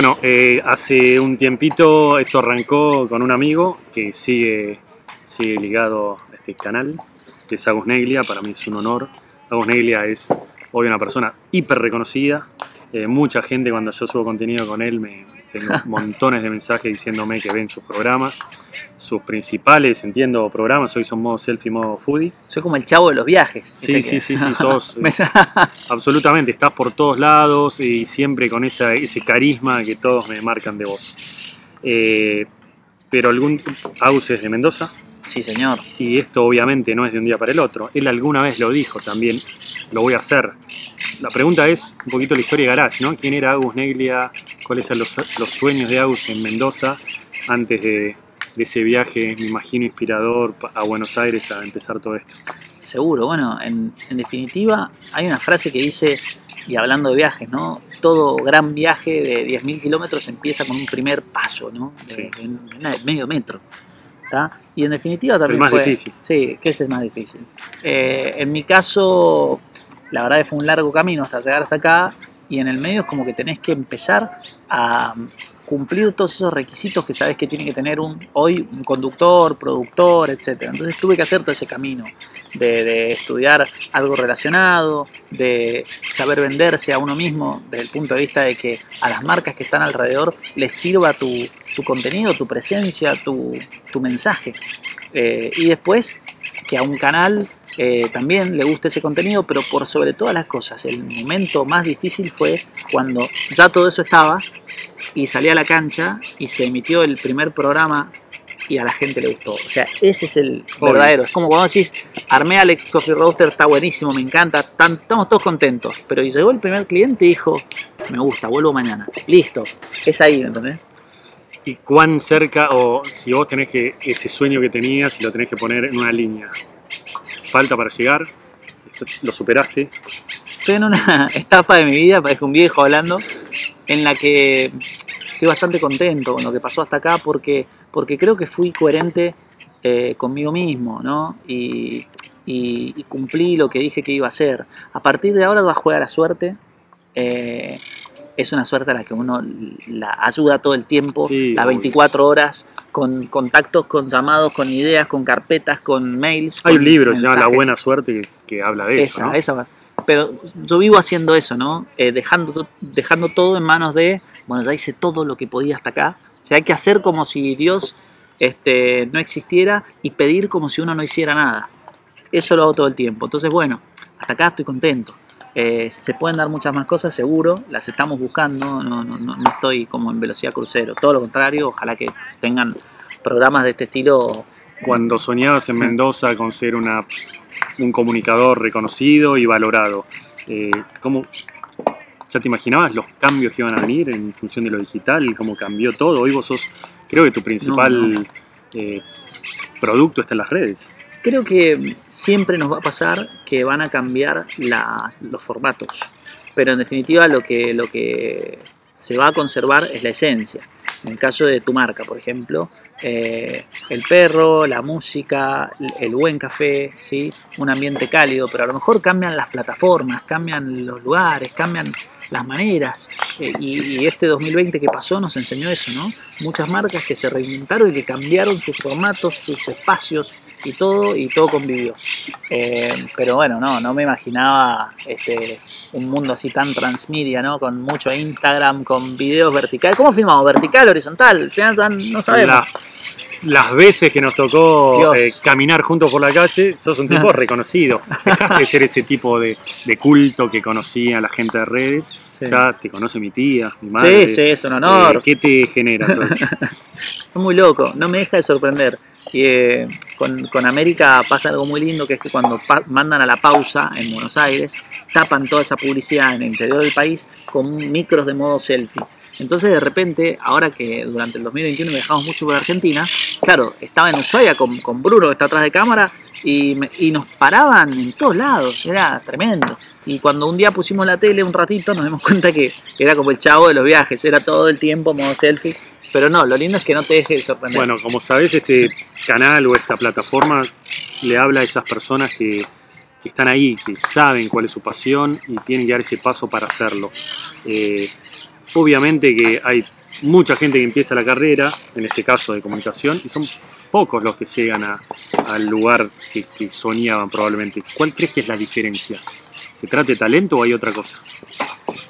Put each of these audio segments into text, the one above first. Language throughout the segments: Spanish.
Bueno, eh, hace un tiempito esto arrancó con un amigo que sigue, sigue ligado a este canal, que es Agus Neglia, para mí es un honor. Agus Neglia es hoy una persona hiper reconocida, eh, mucha gente cuando yo subo contenido con él me tengo montones de mensajes diciéndome que ven sus programas, sus principales, entiendo, programas, hoy son modo selfie, modo foodie. Soy como el chavo de los viajes. Sí, ¿viste sí, que- sí, sí, sos Me- absolutamente, estás por todos lados y siempre con esa, ese carisma que todos me marcan de vos. Eh, pero algún Agus es de Mendoza sí, señor. y esto obviamente no es de un día para el otro. Él alguna vez lo dijo también, lo voy a hacer. La pregunta es un poquito la historia de Garage, ¿no? ¿Quién era Agus Neglia? ¿Cuáles eran los, los sueños de Agus en Mendoza antes de, de ese viaje, me imagino, inspirador a Buenos Aires a empezar todo esto? Seguro. Bueno, en, en definitiva, hay una frase que dice, y hablando de viajes, ¿no? Todo gran viaje de 10.000 kilómetros empieza con un primer paso, ¿no? De, Sí. de- de una- medio metro. ¿tá? Y en definitiva también más fue- difícil. Sí, que ese es más difícil. Eh, en mi caso, la verdad que fue un largo camino hasta llegar hasta acá y en el medio es como que tenés que empezar a cumplir todos esos requisitos que sabes que tiene que tener un hoy un conductor, productor, etcétera. Entonces tuve que hacer todo ese camino de, estudiar algo relacionado, de saber venderse a uno mismo desde el punto de vista de que a las marcas que están alrededor les sirva tu, tu contenido, tu presencia, tu, tu mensaje. Eh, y después que a un canal eh, también le guste ese contenido, pero por sobre todas las cosas, el momento más difícil fue cuando ya todo eso estaba y salí a la cancha y se emitió el primer programa y a la gente le gustó. O sea, ese es el Obvio. verdadero. Es como cuando decís, armé Alex Coffee Roaster, está buenísimo, me encanta, tan- estamos todos contentos. Pero y llegó el primer cliente y dijo, me gusta, vuelvo mañana. Listo, es ahí, ¿entendés? ¿Y cuán cerca, o si vos tenés que, ese sueño que tenías, si lo tenés que poner en una línea, falta para llegar? ¿Lo superaste? Estoy en una etapa de mi vida, parezco un viejo hablando, en la que estoy bastante contento con lo que pasó hasta acá porque, porque creo que fui coherente eh, conmigo mismo, ¿no? Y, y- y cumplí lo que dije que iba a hacer. A partir de ahora va a jugar la suerte. eh, es una suerte a la que uno la ayuda todo el tiempo, Sí, las obvio. 24 horas, con contactos, con llamados, con ideas, con carpetas, con mails. Hay con un libro que se llama La mensajes. Buena Suerte que, que habla de eso, Esa, ¿no? esa va. Pero yo vivo haciendo eso, ¿no? Eh, dejando, dejando todo en manos de, bueno, ya hice todo lo que podía hasta acá. O sea, hay que hacer como si Dios este, no existiera y pedir como si uno no hiciera nada. Eso lo hago todo el tiempo. Entonces, bueno, hasta acá estoy contento. Eh, se pueden dar muchas más cosas, seguro. Las estamos buscando. No, no, no, no estoy como en velocidad crucero. Todo lo contrario, ojalá que tengan programas de este estilo. Cuando soñabas en Mendoza con ser una, un comunicador reconocido y valorado, eh, ¿cómo, ¿ya te imaginabas los cambios que iban a venir en función de lo digital? ¿Cómo cambió todo? Hoy vos sos, creo que tu principal No, eh, producto está en las redes. Creo que siempre nos va a pasar que van a cambiar las- los formatos, pero en definitiva lo que, lo que se va a conservar es la esencia. En el caso de tu marca, por ejemplo, eh, el perro, la música, el buen café, ¿sí? un ambiente cálido, pero a lo mejor cambian las plataformas, cambian los lugares, cambian las maneras. Eh, y, y este 2020 que pasó nos enseñó eso, ¿no? Muchas marcas que se reinventaron y que cambiaron sus formatos, sus espacios y todo, y todo convivió. Eh, pero bueno, no, no me imaginaba este, un mundo así tan transmedia, ¿no? Con mucho Instagram, con videos verticales. ¿Cómo filmamos? ¿Vertical, horizontal? Al final no sabemos. Las veces que nos tocó eh, caminar juntos por la calle, sos un tipo reconocido. Dejaste de ser ese tipo de, de culto que conocía la gente de redes. Sí. Ya te conoce mi tía, mi madre. Sí, sí, es un honor. Eh, ¿Qué te genera entonces? Es muy loco, no me deja de sorprender. Y, eh, con, con América pasa algo muy lindo, que es que cuando mandan a la pausa en Buenos Aires, tapan toda esa publicidad en el interior del país con micros de modo selfie. Entonces de repente, ahora que durante el 2021 viajamos mucho por Argentina, claro, estaba en Ushuaia con, con Bruno, que está atrás de cámara, y, nos paraban en todos lados, era tremendo. Y cuando un día pusimos la tele un ratito, nos dimos cuenta que era como el chavo de los viajes, era todo el tiempo modo selfie. Pero no, lo lindo es que no te deje de sorprender. Bueno, como sabes, este canal o esta plataforma le habla a esas personas que, que están ahí, que saben cuál es su pasión y tienen que dar ese paso para hacerlo. Eh, obviamente que hay mucha gente que empieza la carrera, en este caso de comunicación, y son pocos los que llegan al lugar que, que soñaban probablemente. ¿Cuál crees que es la diferencia? ¿Se trata de talento o hay otra cosa?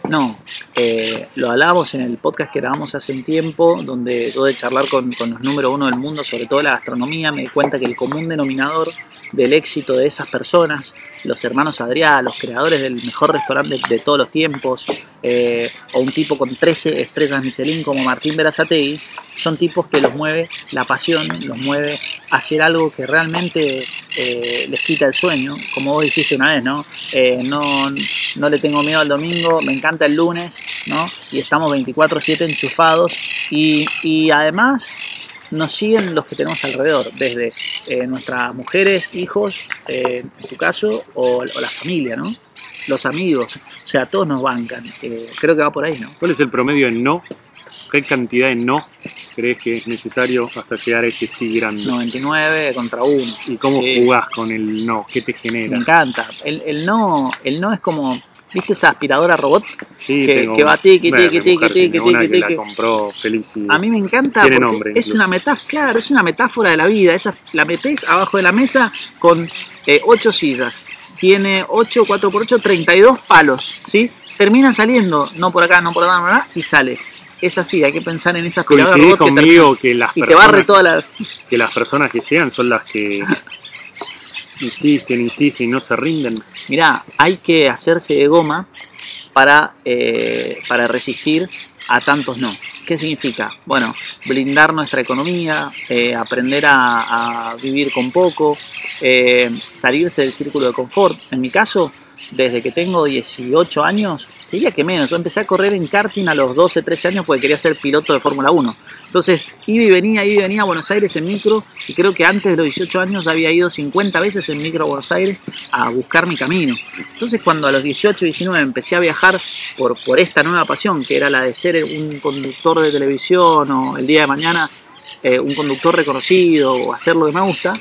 No, eh, lo hablábamos en el podcast que grabamos hace un tiempo, donde yo de charlar con, los número uno del mundo, sobre todo la gastronomía, me di cuenta que el común denominador del éxito de esas personas, los hermanos Adrià, los creadores del mejor restaurante de, de todos los tiempos, eh, o un tipo con 13 estrellas Michelin como Martín Berazategui, son tipos que los mueve la pasión, los mueve a hacer algo que realmente eh, les quita el sueño, como vos dijiste una vez, ¿no? Eh, no, no le tengo miedo al domingo, me encanta el lunes, ¿no? Y estamos 24/7 enchufados y, y además nos siguen los que tenemos alrededor, desde eh, nuestras mujeres, hijos, eh, en tu caso, o, o la familia, ¿no? Los amigos, o sea, todos nos bancan. Eh, creo que va por ahí, ¿no? ¿Cuál es el promedio en no? ¿Qué cantidad de no crees que es necesario hasta llegar a ese sí grande? 99 contra 1. ¿Y cómo Sí. jugás con el no? ¿Qué te Me genera? encanta. El, el no, el no es como, ¿viste esa aspiradora robot? Sí, que- tengo que va tiqui, bueno, tiqui, mi tiqui, mujer tiqui, tiene una tiqui, que la tiqui. compró feliz y A mí me encanta Tiene porque nombre es incluso. una metáfora, claro, es una metáfora de la vida. Esa, la metés abajo de la mesa con eh, ocho sillas. Tiene 8, 4 por 8, 32 palos, ¿sí? Termina saliendo, no por acá, no por acá, no por acá, y sale. Es así, hay que pensar en esa aspiradora robot que conmigo que las, y te barre personas, toda la... que las personas que llegan son las que insisten, insisten no se rinden. Mirá, hay que hacerse de goma para, eh, para resistir a tantos no. ¿Qué significa? Bueno, blindar nuestra economía, eh, aprender a, a vivir con poco, eh, salirse del círculo de confort. En mi caso, desde que tengo 18 años, diría que menos, yo empecé a correr en karting a los 12, 13 años porque quería ser piloto de Fórmula 1. Entonces, iba y venía, iba y venía a Buenos Aires en micro y creo que antes de los 18 años había ido 50 veces en micro a Buenos Aires a buscar mi camino. Entonces, cuando a los 18, 19 empecé a viajar por, por esta nueva pasión, que era la de ser un conductor de televisión o el día de mañana eh, un conductor reconocido o hacer lo que me gusta,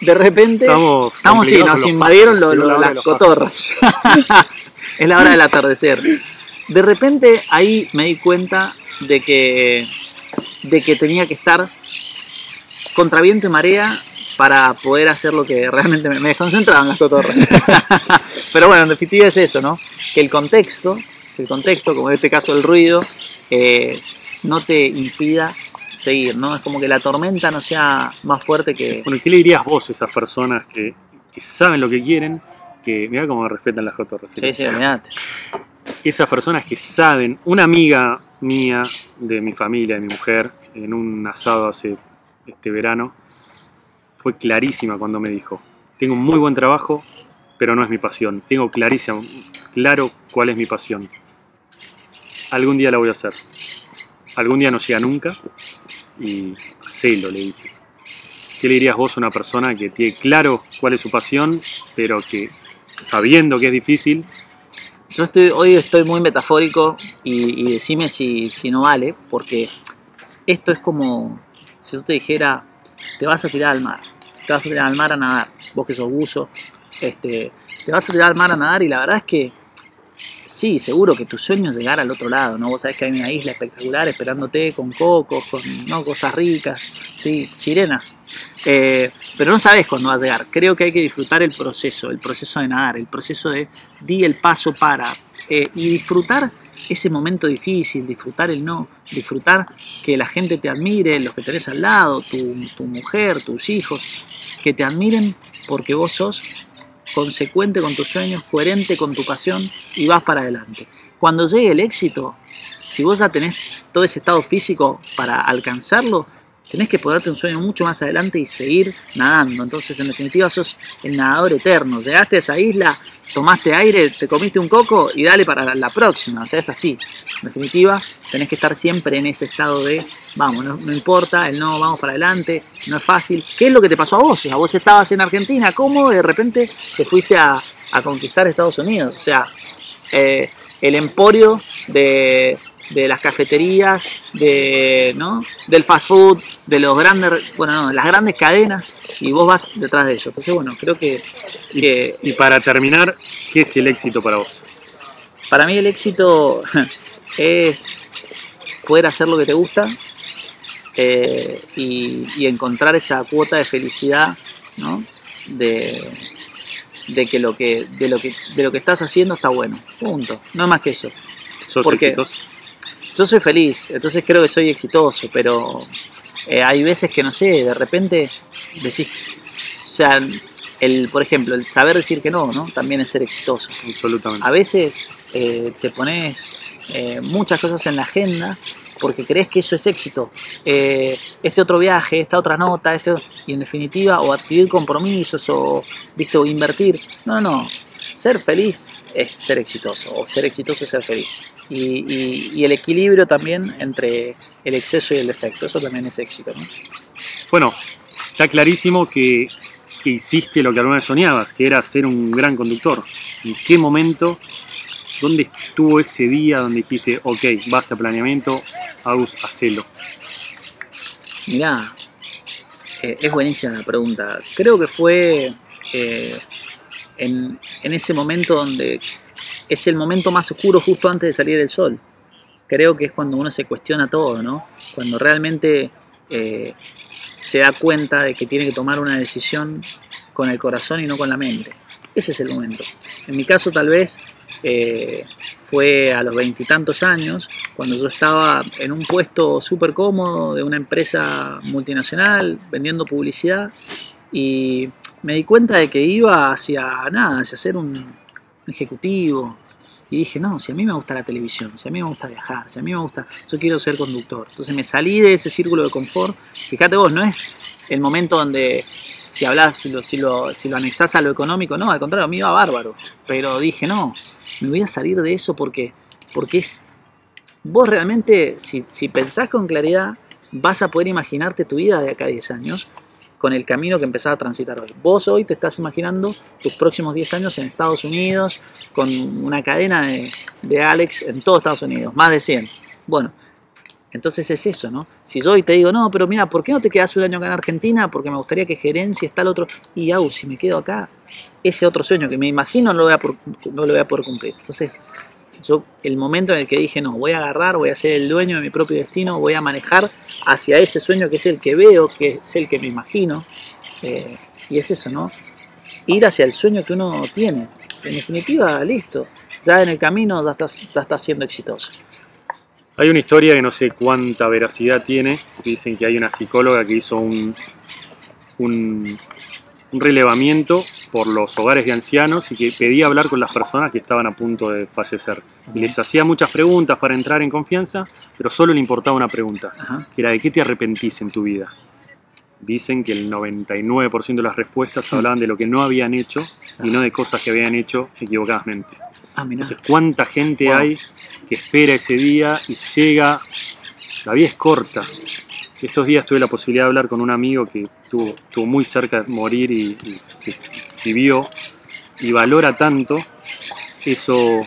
de repente... Estamos, Estamos, sí, nos los invadieron las los cotorras. es la hora del atardecer. De repente ahí me di cuenta de que, de que tenía que estar contra viento y marea para poder hacer lo que realmente me, me desconcentraban las cotorras. Pero bueno, en definitiva es eso, ¿no? Que el contexto, el contexto, como en este caso el ruido, eh, no te impida seguir, ¿no? Es como que la tormenta no sea más fuerte que, Bueno, ¿qué le dirías vos a esas personas que, que saben lo que quieren? Que mira cómo me respetan las cotorras. Sí, sí, olvidate. Esas personas que saben, una amiga mía de mi familia, de mi mujer, en un asado hace este verano, fue clarísima cuando me dijo, tengo un muy buen trabajo, pero no es mi pasión. Tengo clarísimo, claro cuál es mi pasión. Algún día la voy a hacer. Algún día no llega nunca y hacelo, le dije. ¿Qué le dirías vos a una persona que tiene claro cuál es su pasión, pero que sabiendo que es difícil, Yo estoy, hoy estoy muy metafórico y, y decime si, si no vale, porque esto es como si yo te dijera, te vas a tirar al mar, te vas a tirar al mar a nadar, vos que sos buzo, este, te vas a tirar al mar a nadar y la verdad es que sí, seguro que tu sueño es llegar al otro lado, ¿no? Vos sabés que hay una isla espectacular esperándote con cocos, con ¿no? cosas ricas, sí, sirenas. Eh, pero no sabes cuándo va a llegar. Creo que hay que disfrutar el proceso, el proceso de nadar, el proceso de di el paso para eh, y disfrutar ese momento difícil, disfrutar el no, disfrutar que la gente te admire, los que tenés al lado, tu, tu mujer, tus hijos, que te admiren porque vos sos consecuente con tus sueños, coherente con tu pasión y vas para adelante. Cuando llegue el éxito, si vos ya tenés todo ese estado físico para alcanzarlo, tenés que ponerte un sueño mucho más adelante y seguir nadando. Entonces, en definitiva, sos el nadador eterno. Llegaste a esa isla, tomaste aire, te comiste un coco y dale para la próxima. O sea, es así. En definitiva, tenés que estar siempre en ese estado de, vamos, no, no importa, el no, vamos para adelante, no es fácil. ¿Qué es lo que te pasó a vos? O sea, vos estabas en Argentina, ¿cómo de repente te fuiste a, a conquistar Estados Unidos? O sea, eh, el emporio de, de las cafeterías, de, ¿no? del fast food, de los grandes, bueno, no, las grandes cadenas, y vos vas detrás de ellos. Entonces, bueno, creo que, que y para terminar, ¿qué es el éxito para vos? para mí el éxito es poder hacer lo que te gusta eh, y, y encontrar esa cuota de felicidad, ¿no? De, de que lo que de lo que de lo que estás haciendo está bueno punto no es más que eso ¿Sos Porque- exitoso? Yo soy feliz entonces creo que soy exitoso pero eh, hay veces que no sé de repente decís o sea el por ejemplo el saber decir que no no también es ser exitoso Absolutamente. a veces eh, te pones eh, muchas cosas en la agenda porque crees que eso es éxito. Eh, este otro viaje, esta otra nota, este, y en definitiva, o adquirir compromisos, o, ¿viste? o invertir. No, no, no. Ser feliz es ser exitoso, o ser exitoso es ser feliz. Y, y- y el equilibrio también entre el exceso y el defecto, eso también es éxito. ¿no? Bueno, está clarísimo que, que hiciste lo que alguna vez soñabas, que era ser un gran conductor. ¿En qué momento, dónde estuvo ese día donde dijiste, ok, basta planeamiento, Agus, hacelo? Mirá, eh, es buenísima la pregunta. Creo que fue eh, en, en ese momento donde es el momento más oscuro justo antes de salir el sol. Creo que es cuando uno se cuestiona todo, ¿no? Cuando realmente eh, se da cuenta de que tiene que tomar una decisión con el corazón y no con la mente. Ese es el momento. En mi caso tal vez eh, fue a los veintitantos años, cuando yo estaba en un puesto súper cómodo de una empresa multinacional vendiendo publicidad y me di cuenta de que iba hacia nada, hacia ser un ejecutivo. Y dije, no, si a mí me gusta la televisión, si a mí me gusta viajar, si a mí me gusta, yo quiero ser conductor. Entonces me salí de ese círculo de confort. Fíjate vos, no es el momento donde si hablas, si lo, si lo, si anexás a lo económico, no, al contrario, a mí iba bárbaro. Pero dije, no, me voy a salir de eso porque, porque es. Vos realmente, si, si pensás con claridad, vas a poder imaginarte tu vida de acá a 10 años con el camino que empezás a transitar hoy. Vos hoy te estás imaginando tus próximos 10 años en Estados Unidos, con una cadena de, de Alex en todo Estados Unidos, más de 100. Bueno, entonces es eso, ¿no? Si yo hoy te digo, no, pero mira, ¿por qué no te quedas un año acá en Argentina? Porque me gustaría que gerencia está el otro. Y au, si me quedo acá, ese otro sueño que me imagino no lo por- no lo voy a poder cumplir. Entonces, yo, el momento en el que dije, no, voy a agarrar, voy a ser el dueño de mi propio destino, voy a manejar hacia ese sueño que es el que veo, que es el que me imagino. eh, y es eso, ¿no? Ir hacia el sueño que uno tiene. En definitiva, listo. Ya en el camino ya estás siendo exitoso. Hay una historia que no sé cuánta veracidad tiene. Dicen que hay una psicóloga que hizo un, un, un relevamiento por los hogares de ancianos y que pedía hablar con las personas que estaban a punto de fallecer. Y les hacía muchas preguntas para entrar en confianza, pero solo le importaba una pregunta, que era ¿de qué te arrepentís en tu vida? Dicen que el 99% de las respuestas hablaban de lo que no habían hecho y no de cosas que habían hecho equivocadamente. Ah. Entonces, ¿cuánta gente Wow. hay que espera ese día y llega? La vida es corta. Estos días tuve la posibilidad de hablar con un amigo que estuvo, estuvo muy cerca de morir y, y se vivió y valora tanto eso.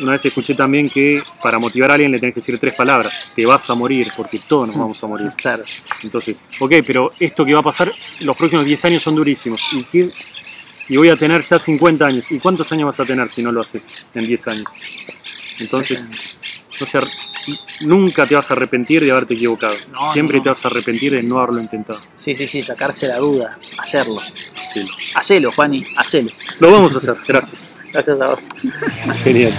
Una vez escuché también que para motivar a alguien le tenés que decir tres palabras. Te vas a morir, porque todos nos vamos a morir. Claro. Entonces, ok, pero esto que va a pasar, los próximos 10 años son durísimos. ¿Y, qué- y voy a tener ya 50 años. ¿Y cuántos años vas a tener si no lo haces en 10 años? Entonces, no se ar- nunca te vas a arrepentir de haberte equivocado. No, Siempre no. te vas a arrepentir de no haberlo intentado. Sí, sí, sí, sacarse la duda, hacerlo. Sí. Hacelo, Juani, hacelo. Lo vamos a hacer, gracias. Gracias a vos. Genial.